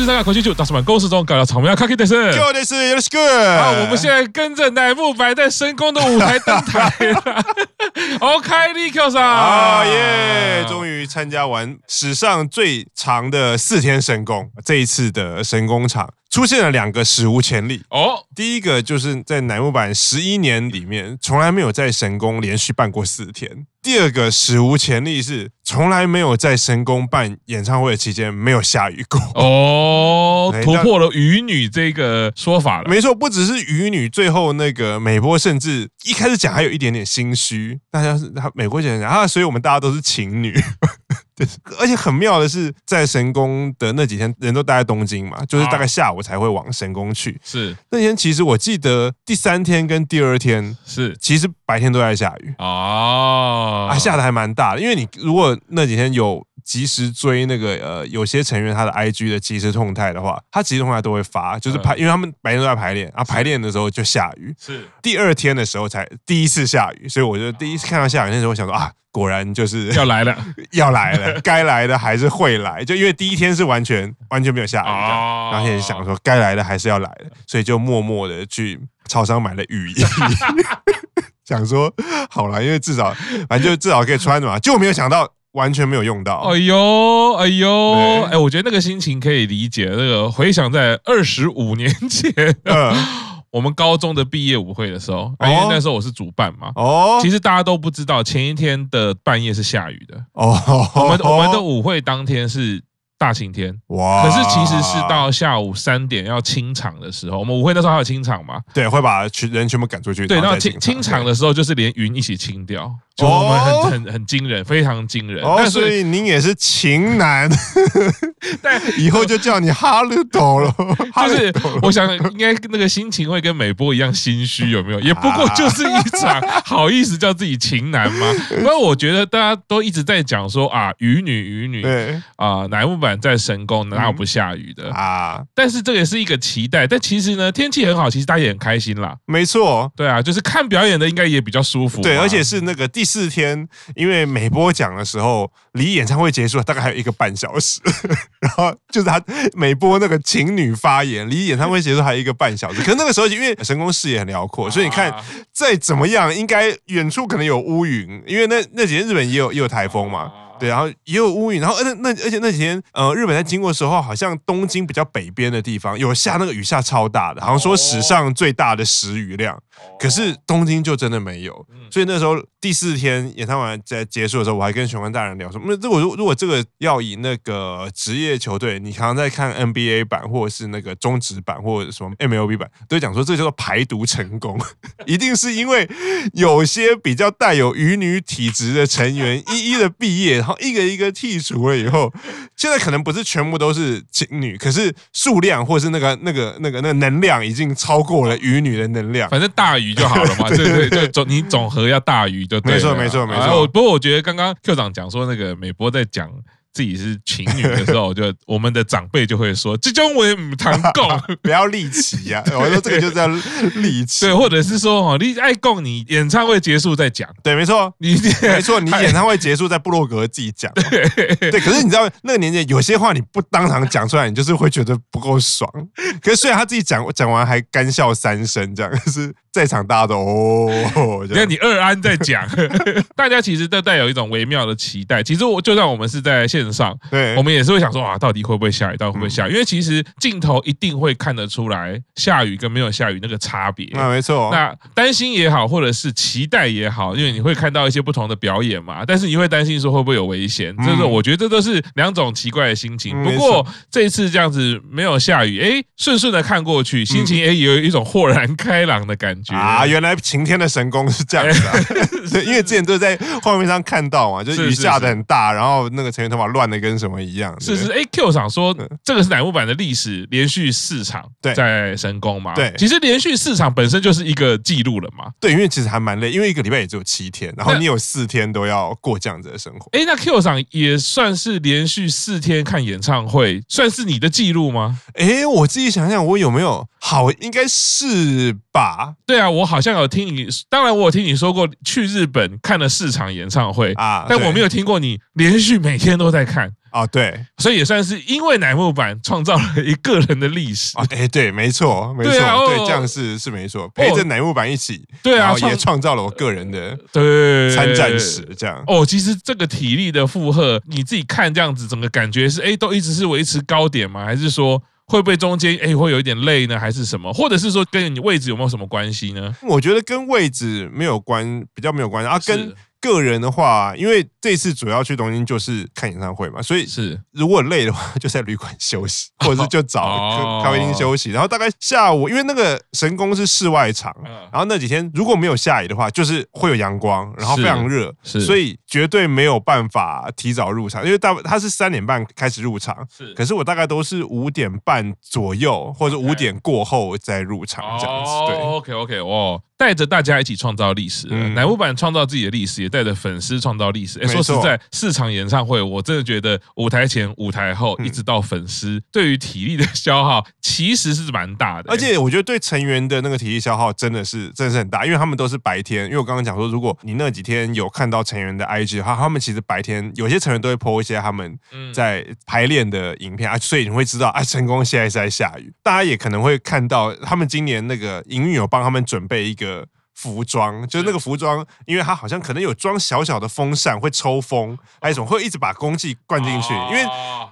东京三个口气球，大师们公司中搞了草莓卡 K 的是，就的是有的是个。好，我们现在跟着乃木坂在神宫的舞台登台了。OK，立刻上啊耶！终于参加完史上最长的四天神宫，这一次的神宫场。出现了两个史无前例哦，第一个就是在乃木坂十一年里面从来没有在神宫连续办过四天。第二个史无前例是从来没有在神宫办演唱会的期间没有下雨过哦，突破了雨女这个说法了。没错，不只是雨女，最后那个美波甚至一开始讲还有一点点心虚，大家是他美波讲讲啊，所以我们大家都是情侣。而且很妙的是，在神宫的那几天，人都待在东京嘛，就是大概下午才会往神宫去。是那天，其实我记得第三天跟第二天是，其实白天都在下雨哦，啊，下的还蛮大的。因为你如果那几天有及时追那个呃，有些成员他的 IG 的即时动态的话，他即时动态都会发，就是排，因为他们白天都在排练，啊，排练的时候就下雨。是第二天的时候才第一次下雨，所以我就第一次看到下雨那时候，我想说啊。果然就是要来了，要来了，该来的还是会来。就因为第一天是完全完全没有下雨的，然后现在想说该来的还是要来的，所以就默默的去超商买了雨衣，想说好了，因为至少反正就至少可以穿嘛。结果没有想到完全没有用到。哎呦哎呦，哎，我觉得那个心情可以理解。那个回想在二十五年前。嗯 我们高中的毕业舞会的时候，因为那时候我是主办嘛，哦，其实大家都不知道前一天的半夜是下雨的，哦，我们我们的舞会当天是。大晴天哇！可是其实是到下午三点要清场的时候，我们舞会那时候还有清场嘛？对，会把群人全部赶出去。对，然后清清场的时候就是连云一起清掉，就我们很很很惊人，非常惊人。哦，所以您也是情男，但 以后就叫你哈鲁斗了。就是我想应该那个心情会跟美波一样心虚，有没有？也不过就是一场，好意思叫自己情男吗？因为我觉得大家都一直在讲说啊，雨女雨女，对啊，乃木坂。在神宫哪有不下雨的啊？但是这也是一个期待。但其实呢，天气很好，其实大家也很开心啦。没错，对啊，就是看表演的应该也比较舒服。对，而且是那个第四天，因为每波讲的时候，离演唱会结束大概还有一个半小时，然后就是他每波那个情侣发言，离演唱会结束还有一个半小时。可是那个时候因为神宫视野很辽阔，所以你看再怎么样，应该远处可能有乌云，因为那那几天日本也有也有台风嘛。对，然后也有乌云，然后而且那而且那几天，呃，日本在经过的时候，好像东京比较北边的地方有下那个雨下超大的，好像说史上最大的时雨量。可是东京就真的没有，所以那时候第四天演唱会在结束的时候，我还跟玄关大人聊说，那如果如如果这个要以那个职业球队，你常常在看 NBA 版或者是那个中职版或者什么 MLB 版，都讲说这叫做排毒成功，一定是因为有些比较带有鱼女体质的成员一一的毕业，然后一个一个剔除了以后，现在可能不是全部都是情侣，可是数量或者是那个那个那个那个能量已经超过了鱼女的能量，反正大。大于就好了嘛，对 对对，总你总和要大于就。没错没错没错。不过我觉得刚刚 Q 长讲说那个美波在讲。自己是情侣的时候，就我们的长辈就会说：“这种为唔谈供，不要立旗呀。”我说这个就叫立旗，对，或者是说哦，你爱共，你演唱会结束再讲。对，没错，你 没错，你演唱会结束在部落格自己讲。对，对。可是你知道那个年纪，有些话你不当场讲出来，你就是会觉得不够爽。可是虽然他自己讲讲完还干笑三声，这样可是在场大家都哦，你看你二安在讲，大家其实都带有一种微妙的期待。其实我就算我们是在现上，对，我们也是会想说啊，到底会不会下雨？到底会不会下雨？因为其实镜头一定会看得出来下雨跟没有下雨那个差别。啊，没错。那担心也好，或者是期待也好，因为你会看到一些不同的表演嘛。但是你会担心说会不会有危险？这个我觉得这都是两种奇怪的心情。不过这一次这样子没有下雨，哎，顺顺的看过去，心情哎有一种豁然开朗的感觉啊。原来晴天的神功是这样子啊，因为之前都在画面上看到嘛，就是雨下的很大，然后那个成员头发。乱的跟什么一样？是是哎 Q 厂说这个是乃木坂的历史，连续四场在神宫嘛？对，其实连续四场本身就是一个记录了嘛。对，因为其实还蛮累，因为一个礼拜也只有七天，然后你有四天都要过这样子的生活。哎，那 Q 厂也算是连续四天看演唱会，算是你的记录吗？哎，我自己想想，我有没有好？应该是吧？对啊，我好像有听你，当然我有听你说过去日本看了四场演唱会啊，但我没有听过你连续每天都在。看啊，对，所以也算是因为乃木坂创造了一个人的历史啊，哎，对，没错，没错，对，啊哦、对，这样是是没错，陪着乃木坂一起，对啊，也创造了我个人的对参战史，这样哦，其实这个体力的负荷，你自己看这样子，整个感觉是哎，都一直是维持高点吗？还是说？会不会中间哎会有一点累呢，还是什么？或者是说跟你位置有没有什么关系呢？我觉得跟位置没有关，比较没有关系啊，跟。个人的话，因为这次主要去东京就是看演唱会嘛，所以是如果累的话，就在旅馆休息，或者是就找咖啡厅休息。然后大概下午，因为那个神宫是室外场，然后那几天如果没有下雨的话，就是会有阳光，然后非常热，所以绝对没有办法提早入场，因为大他是三点半开始入场，是，可是我大概都是五点半左右或者五点过后再入场这样子。对，OK OK，哦。带着大家一起创造历史，乃木坂创造自己的历史，也带着粉丝创造历史。哎，说实在，四场演唱会，我真的觉得舞台前、舞台后，一直到粉丝，对于体力的消耗其实是蛮大的。而且，我觉得对成员的那个体力消耗真的是真的是很大，因为他们都是白天。因为我刚刚讲说，如果你那几天有看到成员的 IG 的话，他们其实白天有些成员都会 po 一些他们在排练的影片啊，所以你会知道啊，成功现在是在下雨。大家也可能会看到，他们今年那个营运有帮他们准备一个。服装就是那个服装，因为它好像可能有装小小的风扇，会抽风，还有一种会一直把空气灌进去。因为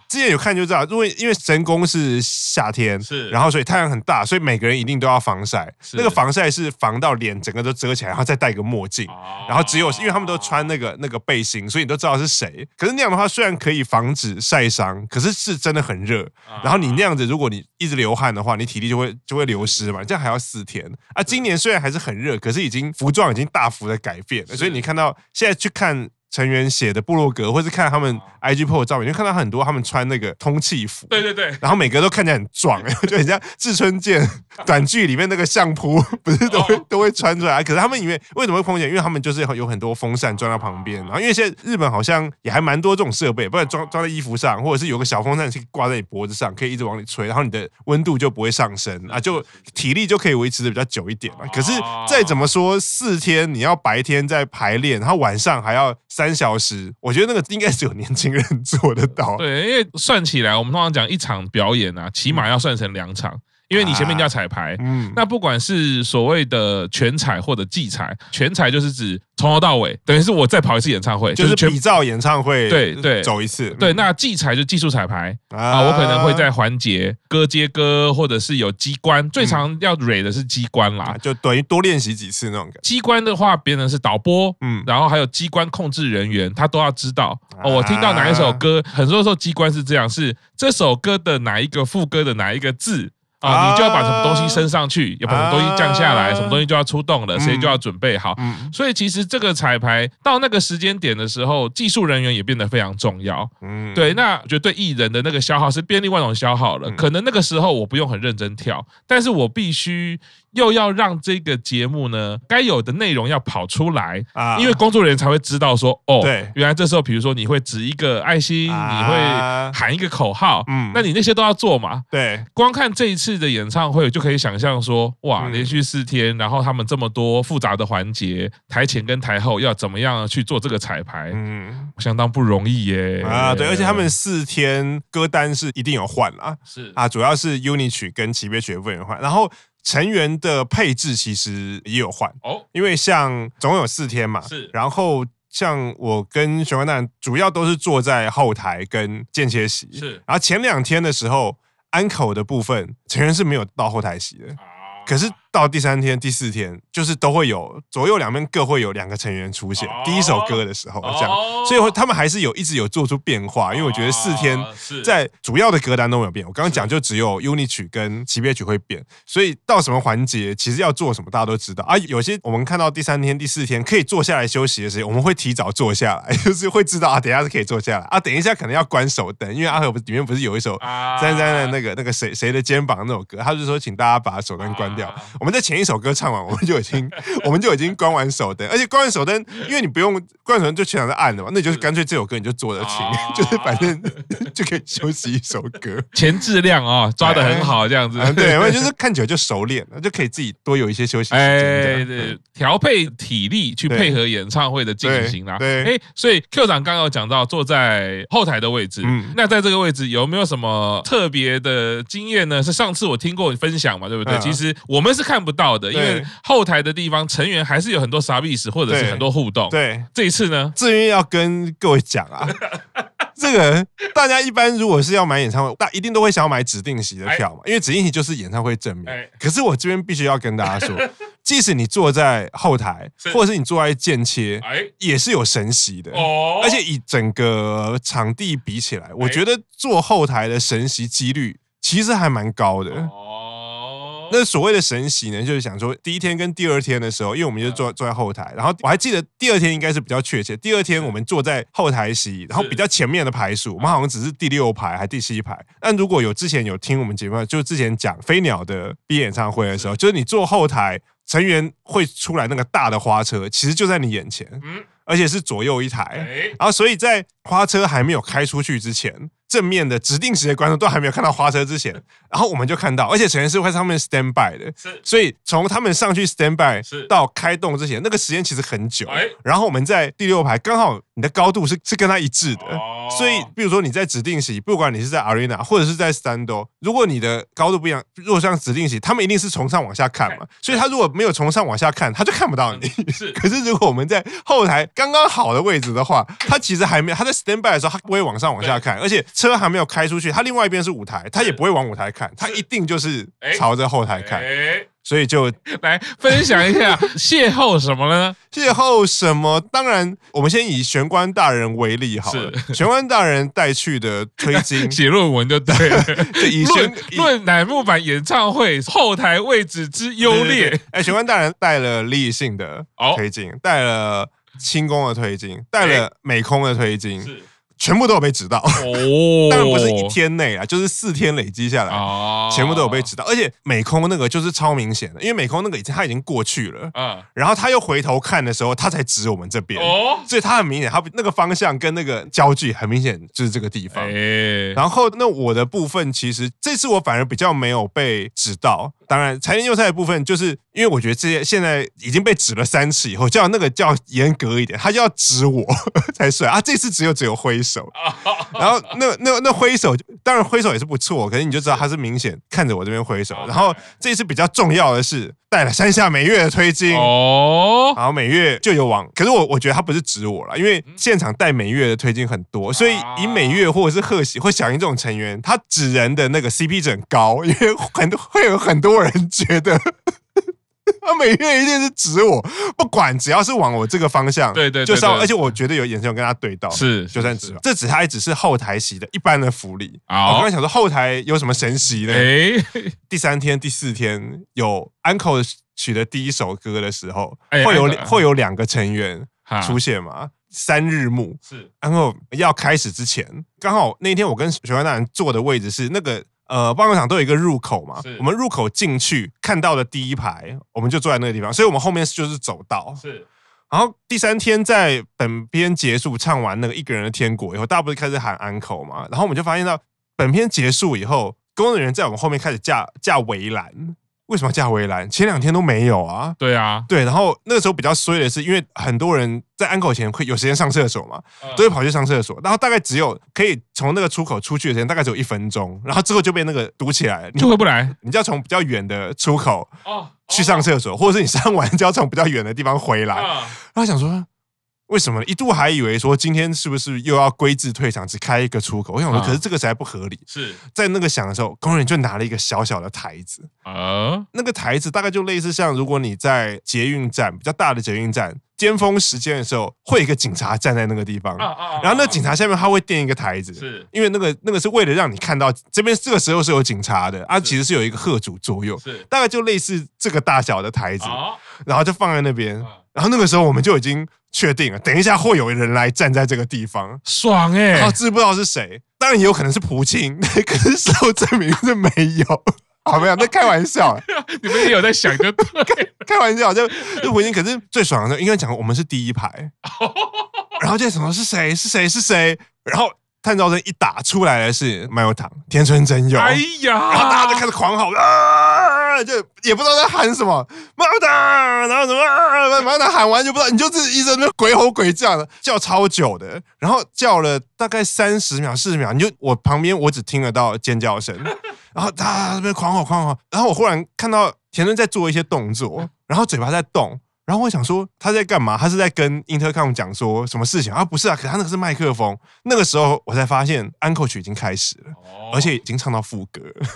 之前有看就知道，因为因为神宫是夏天，是然后所以太阳很大，所以每个人一定都要防晒。那个防晒是防到脸整个都遮起来，然后再戴个墨镜，然后只有因为他们都穿那个那个背心，所以你都知道是谁。可是那样的话，虽然可以防止晒伤，可是是真的很热。然后你那样子，如果你一直流汗的话，你体力就会就会流失嘛。这样还要四天啊！今年虽然还是很热，可是。已经服装已经大幅的改变了，所以你看到现在去看。成员写的部落格，或是看他们 IG po 的照片，就看到很多他们穿那个通气服，对对对，然后每个都看起来很壮，就很像志村健短剧里面那个相扑，不是都会都会穿出来。可是他们因为为什么会风险？因为他们就是有很多风扇装在旁边，然后因为现在日本好像也还蛮多这种设备，不然装装在衣服上，或者是有个小风扇是挂在你脖子上，可以一直往里吹，然后你的温度就不会上升啊，就体力就可以维持的比较久一点嘛。可是再怎么说，四天你要白天在排练，然后晚上还要三小时。我觉得那个应该是有年轻人做得到。对，因为算起来，我们通常讲一场表演啊，起码要算成两场。因为你前面叫彩排，嗯，那不管是所谓的全彩或者季彩，全彩就是指从头到尾，等于是我再跑一次演唱会，就是比照演唱会，对对，走一次。对，那季彩就技术彩排啊，我可能会在环节歌接歌，或者是有机关，最常要蕊的是机关啦，就等于多练习几次那种感觉。机关的话，别人是导播，嗯，然后还有机关控制人员，他都要知道哦。我听到哪一首歌，很多时候机关是这样，是这首歌的哪一个副歌的哪一个字。啊，你就要把什么东西升上去，要把什么东西降下来，什么东西就要出动了，谁就要准备好。所以其实这个彩排到那个时间点的时候，技术人员也变得非常重要。嗯，对，那我觉得对艺人的那个消耗是变另外一种消耗了。可能那个时候我不用很认真跳，但是我必须。又要让这个节目呢，该有的内容要跑出来啊，因为工作人员才会知道说，哦，对，原来这时候，比如说你会指一个爱心，你会喊一个口号，嗯，那你那些都要做嘛，对，光看这一次的演唱会就可以想象说，哇，连续四天，然后他们这么多复杂的环节，台前跟台后要怎么样去做这个彩排，嗯，相当不容易耶，啊，对，而且他们四天歌单是一定有换啊，是。啊，主要是 UNI 曲跟级别曲的部分换，然后。成员的配置其实也有换。哦，因为像总共有四天嘛，是，然后像我跟玄关大人主要都是坐在后台跟间歇席，是，然后前两天的时候，安口的部分成员是没有到后台席的，可是。到第三天、第四天，就是都会有左右两边各会有两个成员出现。第一首歌的时候，这样，所以他们还是有一直有做出变化。因为我觉得四天在主要的歌单都没有变。我刚刚讲就只有 UNI 曲跟级别曲会变，所以到什么环节，其实要做什么，大家都知道啊。有些我们看到第三天、第四天可以坐下来休息的时候，我们会提早坐下来，就是会知道啊，等一下是可以坐下来啊。等一下可能要关手灯，因为阿和里面不是有一首詹詹的那个那个谁谁的肩膀那首歌，他就说请大家把手灯关掉。我们们在前一首歌唱完，我们就已经 我们就已经关完手灯，而且关完手灯，因为你不用关完手灯就全场是暗的嘛，那就是干脆这首歌你就坐着听，就是反正 就可以休息一首歌。前质量啊，抓的很好，这样子。对，因为就是看起来就熟练了，就可以自己多有一些休息时间。哎，对，调配体力去配合演唱会的进行啦。对，哎，所以 Q 长刚刚有讲到坐在后台的位置，嗯，那在这个位置有没有什么特别的经验呢？是上次我听过你分享嘛，对不对？其实我们是看不到的，因为后台的地方成员还是有很多啥意思，或者是很多互动。对，这一次呢，至于要跟各位讲啊。这个大家一般如果是要买演唱会，大一定都会想要买指定席的票嘛，因为指定席就是演唱会正面。可是我这边必须要跟大家说，即使你坐在后台，或者是你坐在间切，也是有神席的。而且以整个场地比起来，我觉得坐后台的神席几率其实还蛮高的。那所谓的神喜呢，就是想说第一天跟第二天的时候，因为我们就坐坐在后台，然后我还记得第二天应该是比较确切。第二天我们坐在后台席，然后比较前面的排数，我们好像只是第六排还第七排。但如果有之前有听我们节目，就之前讲飞鸟的毕业演唱会的时候，就是你坐后台，成员会出来那个大的花车，其实就在你眼前，嗯而且是左右一台，然后所以在花车还没有开出去之前。正面的指定时间观众都还没有看到花车之前，然后我们就看到，而且成员是会在上面 stand by 的，是，所以从他们上去 stand by 到开动之前，那个时间其实很久。然后我们在第六排，刚好你的高度是是跟他一致的，所以比如说你在指定席，不管你是在 arena 或者是在 stand，如果你的高度不一样，如果像指定席，他们一定是从上往下看嘛，所以他如果没有从上往下看，他就看不到你。是，可是如果我们在后台刚刚好的位置的话，他其实还没有，他在 stand by 的时候，他不会往上往下看，而且。车还没有开出去，他另外一边是舞台，他也不会往舞台看，他一定就是朝着后台看，所以就 来分享一下 邂逅什么呢？邂逅什么？当然，我们先以玄关大人为例好了。玄关大人带去的推金 写论文就对了，以论论乃木坂演唱会后台位置之优劣。哎，玄关大人带了立信的推金，带了轻功的推金，带了美空的推金。全部都有被指到，哦，当然不是一天内啊，就是四天累积下来，哦，全部都有被指到，而且美空那个就是超明显的，因为美空那个已经他已经过去了，嗯，然后他又回头看的时候，他才指我们这边，哦，所以他很明显，他那个方向跟那个焦距很明显就是这个地方，哎，然后那我的部分其实这次我反而比较没有被指到。当然，柴田佑菜的部分，就是因为我觉得这些现在已经被指了三次以后，叫那个叫严格一点，他就要指我 才算。啊。这次只有只有挥手，然后那那那挥手，当然挥手也是不错，可是你就知道他是明显看着我这边挥手。然后这次比较重要的是带了山下美月的推进哦，然后美月就有往，可是我我觉得他不是指我了，因为现场带美月的推进很多，所以以美月或者是贺喜或响应这种成员，他指人的那个 CP 值很高，因为很多会有很多。人觉得他每月一定是指我，不管只要是往我这个方向，对对，就是，而且我觉得有眼神有跟他对到，是就算指，这只还只是后台席的一般的福利。我刚才想说后台有什么神席呢？第三天、第四天有 Uncle 取的第一首歌的时候，会有会有两个成员出现嘛？三日暮是 Uncle 要开始之前，刚好那天我跟玄关大人坐的位置是那个。呃，棒球场都有一个入口嘛，我们入口进去看到的第一排，我们就坐在那个地方，所以我们后面就是走道。是，然后第三天在本片结束唱完那个一个人的天国以后，大家不是开始喊安可嘛，然后我们就发现到本片结束以后，工作人员在我们后面开始架架围栏。为什么架围栏？前两天都没有啊。对啊，对。然后那个时候比较衰的是，因为很多人在安口前会有时间上厕所嘛，都会跑去上厕所。然后大概只有可以从那个出口出去的时间，大概只有一分钟。然后之后就被那个堵起来了，你就回不来。你就要从比较远的出口去上厕所，或者是你上完就要从比较远的地方回来。然后想说。为什么一度还以为说今天是不是又要规制退场，只开一个出口？我想说，可是这个实在不合理。是。在那个响的时候，工人就拿了一个小小的台子。啊，那个台子大概就类似像如果你在捷运站比较大的捷运站尖峰时间的时候，会有一个警察站在那个地方，然后那警察下面他会垫一个台子，是。因为那个那个是为了让你看到这边这个时候是有警察的啊，其实是有一个贺主作用，是。大概就类似这个大小的台子，然后就放在那边，然后那个时候我们就已经。确定了，等一下会有人来站在这个地方，爽哎！然后知不知道是谁？当然也有可能是蒲青，可是事后证明是没有。好没有，那开玩笑，你们也有在想就对，开玩笑就就蒲青。可是最爽的，应该讲我们是第一排，然后就什么是谁是谁是谁，然后。探照灯一打出来的是麦有糖，田村真佑。哎呀，然后大家就开始狂吼啊，就也不知道在喊什么麦有糖，然后什么啊，麦有糖喊完就不知道，你就是一直在那鬼吼鬼叫的，叫超久的，然后叫了大概三十秒、四十秒，你就我旁边我只听得到尖叫声，然后他那边狂吼狂吼，然后我忽然看到田村在做一些动作，然后嘴巴在动。然后我想说他在干嘛？他是在跟 Intercom 讲说什么事情啊？不是啊，可是他那个是麦克风。那个时候我才发现安可曲已经开始了，而且已经唱到副歌了。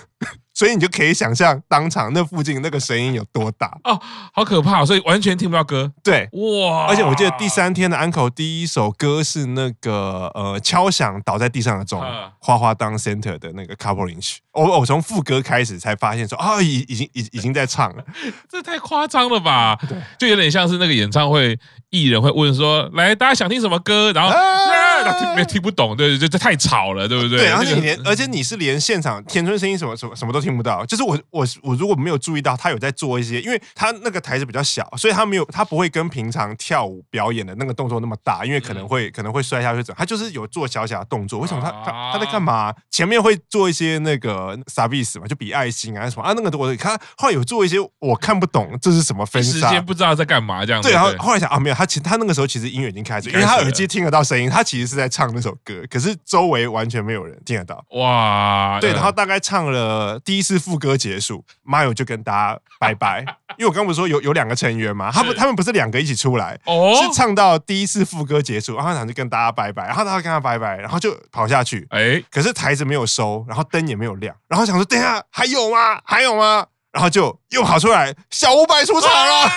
所以你就可以想象当场那附近那个声音有多大哦，好可怕！所以完全听不到歌。对，哇！而且我记得第三天的安口第一首歌是那个呃敲响倒在地上的钟，花花当 center 的那个 coupling 曲。我我从副歌开始才发现说啊，已已经已已经在唱了，这太夸张了吧？对，就有点像是那个演唱会艺人会问说，来大家想听什么歌？然后。听 没听不懂，对，对这太吵了，对不对？对，而且你连，而且你是连现场田村声音什么什么什么都听不到。就是我我我如果没有注意到他有在做一些，因为他那个台子比较小，所以他没有他不会跟平常跳舞表演的那个动作那么大，因为可能会可能会摔下去怎。他就是有做小小的动作。为什么他他他在干嘛？前面会做一些那个 service 嘛，就比爱心啊什么啊，那个我他后来有做一些我看不懂这是什么分。时间不知道在干嘛这样子。对，然后后来想啊没有，他其实他那个时候其实音乐已经开始，因为他耳机听得到声音，他其实是在唱那首歌，可是周围完全没有人听得到。哇，对，然后大概唱了第一次副歌结束，Mayo 就跟大家拜拜，因为我刚不是说有有两个成员嘛，他们他们不是两个一起出来，哦，是唱到第一次副歌结束，然后他就跟大家拜拜，然后他跟他拜拜，然后就跑下去，哎，可是台子没有收，然后灯也没有亮，然后想说等一下还有吗？还有吗？然后就又跑出来，小五百出场了。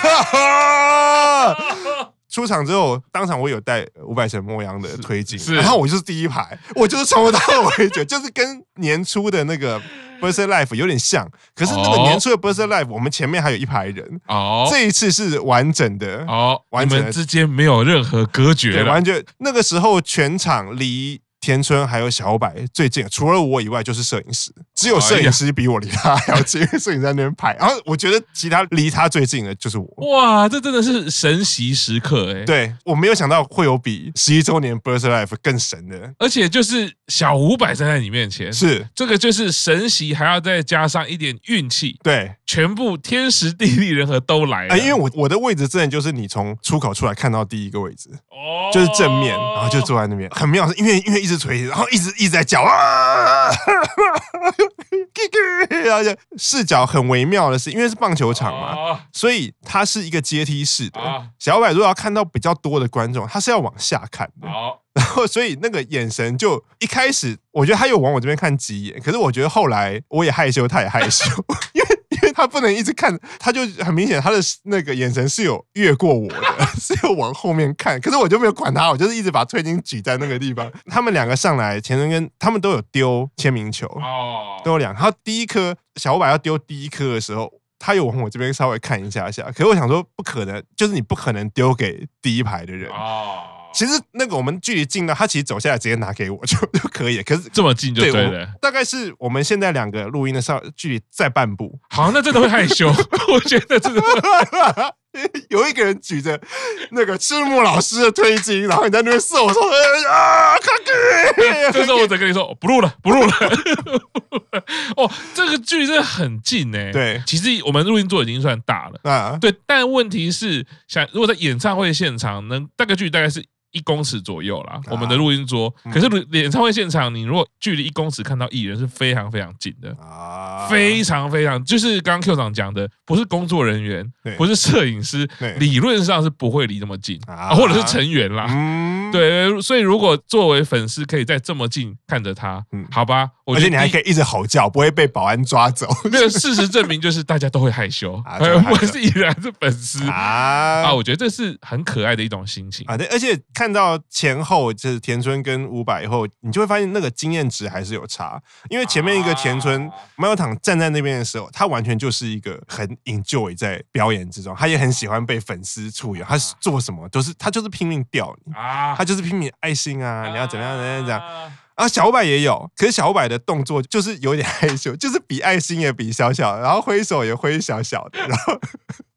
出场之后，当场我有带五百神莫央的推进，然后我就是第一排，我就是从头到尾就就是跟年初的那个 Birthday Life 有点像，可是那个年初的 Birthday Life，我们前面还有一排人哦，这一次是完整的哦，完整的之间没有任何隔绝，对，完全那个时候全场离。田村还有小白最近，除了我以外就是摄影师，只有摄影师比我离他还要近，摄影在那边拍。然后我觉得其他离他最近的就是我。哇，这真的是神奇时刻哎！对，我没有想到会有比十一周年 Birthday Life 更神的，而且就是小五百站在你面前，是这个就是神奇，还要再加上一点运气，对，全部天时地利人和都来了。因为我我的位置真的就是你从出口出来看到第一个位置，哦，就是正面，然后就坐在那边，很妙，是因为因为一直。锤，然后一直一直在叫啊，然后视角很微妙的是，因为是棒球场嘛，所以它是一个阶梯式的。小白如果要看到比较多的观众，他是要往下看的。然后所以那个眼神就一开始，我觉得他有往我这边看几眼，可是我觉得后来我也害羞，他也害羞，他不能一直看，他就很明显，他的那个眼神是有越过我的，是有往后面看。可是我就没有管他，我就是一直把推金举在那个地方。他们两个上来，田中跟他们都有丢签名球哦，都有两。然后第一颗小五百要丢第一颗的时候，他有往我这边稍微看一下下。可是我想说，不可能，就是你不可能丢给第一排的人哦。其实那个我们距离近了，他其实走下来直接拿给我就就可以了。可是这么近就对了。大概是我们现在两个录音的上距离再半步。好，那真的会害羞。我觉得真的会 有一个人举着那个赤木老师的推机，然后你在那边射我说 啊，卡给。这时候我再跟你说不录了，不录了。哦，这个距离真的很近哎。对，其实我们录音桌已经算大了啊。对，但问题是，想如果在演唱会现场，能大概距离大概是。一公尺左右啦，我们的录音桌。可是演唱会现场，你如果距离一公尺看到艺人是非常非常近的，非常非常，就是刚刚 Q 长讲的，不是工作人员，不是摄影师，理论上是不会离这么近，或者是成员啦。对，所以如果作为粉丝可以在这么近看着他，好吧，而且你还可以一直吼叫，不会被保安抓走。没有，事实证明就是大家都会害羞，不管是艺人还是粉丝啊，我觉得这是很可爱的一种心情啊。对，而且看到前后就是田村跟五百以后，你就会发现那个经验值还是有差。因为前面一个田村麦有糖站在那边的时候，他完全就是一个很 enjoy 在表演之中，他也很喜欢被粉丝簇拥，他做什么都是他就是拼命吊你啊。他就是拼命爱心啊！你要怎么样怎样怎样？然后小五百也有，可是小五百的动作就是有点 害羞，就是比爱心也比小小，然后挥手也挥小小的，然后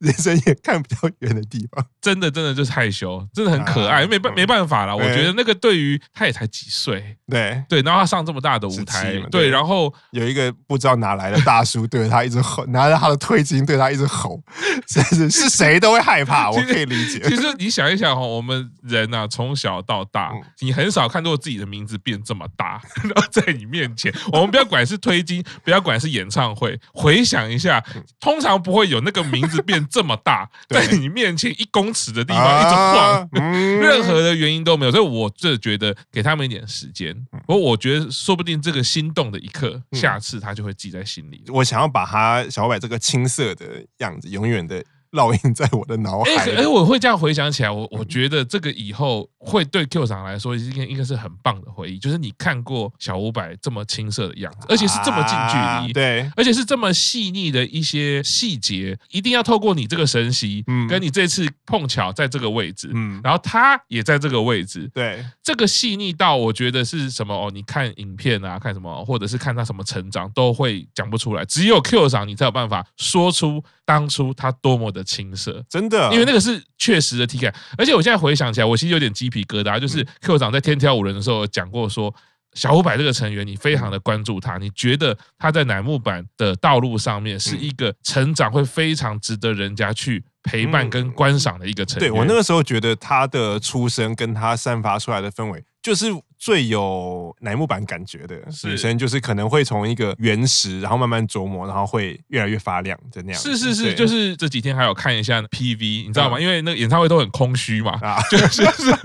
眼神也看比较远的地方，真的真的就是害羞，真的很可爱，啊、没办没办法啦。我觉得那个对于他也才几岁，对对，然后他上这么大的舞台，对，对，然后有一个不知道哪来的大叔对着他一直吼，拿着他的退金对他一直吼，真是是谁都会害怕，我可以理解。其实你想一想哈，我们人啊，从小到大，你很少看到自己的名字变这么大，然后在你面前，我们不要管是推机，不要管是演唱会，回想一下，通常不会有那个名字变这么大，在你面前一公尺的地方一直晃，任何的原因都没有，所以我这觉得给他们一点时间，不过我觉得说不定这个心动的一刻，下次他就会记在心里。我想要把他小白这个青涩的样子，永远的。烙印在我的脑海。哎，我会这样回想起来，我我觉得这个以后会对 Q 长来说，应该应该是很棒的回忆。就是你看过小五百这么青涩的样子，而且是这么近距离，对，而且是这么细腻的一些细节，一定要透过你这个神息，嗯，跟你这次碰巧在这个位置，嗯，然后他也在这个位置，对，这个细腻到我觉得是什么哦？你看影片啊，看什么，或者是看他什么成长，都会讲不出来。只有 Q 长你才有办法说出当初他多么的。青涩，真的，因为那个是确实的体感，而且我现在回想起来，我其实有点鸡皮疙瘩。就是 Q 长在天挑五人的时候讲过说，小五百这个成员，你非常的关注他，你觉得他在乃木坂的道路上面是一个成长会非常值得人家去陪伴跟观赏的一个成员。对，我那个时候觉得他的出生跟他散发出来的氛围，就是。最有乃木坂感觉的女生，就是可能会从一个原石，然后慢慢琢磨，然后会越来越发亮的那样。是是是，就是这几天还有看一下 PV，你知道吗？因为那个演唱会都很空虚嘛，啊 就是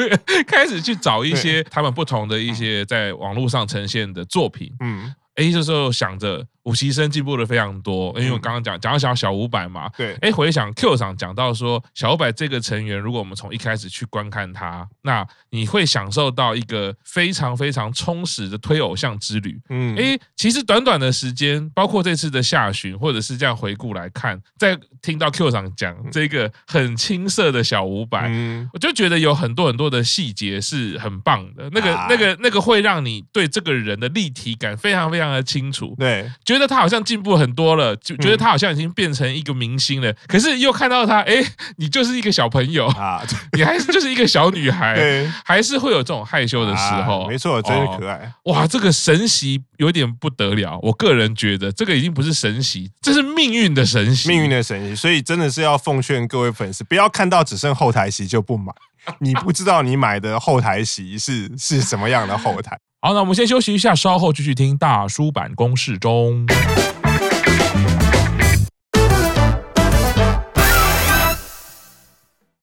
开始去找一些他们不同的一些在网络上呈现的作品。嗯，哎，这时候想着。五期生进步的非常多，因为我刚刚讲讲到小小五百嘛，对，哎，回想 Q 长讲到说小五百这个成员，如果我们从一开始去观看他，那你会享受到一个非常非常充实的推偶像之旅。嗯，哎，其实短短的时间，包括这次的下旬，或者是这样回顾来看，在听到 Q 长讲这个很青涩的小五百，嗯，我就觉得有很多很多的细节是很棒的，那个那个那个会让你对这个人的立体感非常非常的清楚，对，觉得他好像进步很多了，就觉得他好像已经变成一个明星了。可是又看到他，哎，你就是一个小朋友啊，你还是就是一个小女孩，还是会有这种害羞的时候。没错，真是可爱。哇，这个神奇有点不得了。我个人觉得这个已经不是神奇，这是命运的神奇，命运的神奇。所以真的是要奉劝各位粉丝，不要看到只剩后台席就不买。你不知道你买的后台席是是什么样的后台。好，那我们先休息一下，稍后继续听大叔版公式中。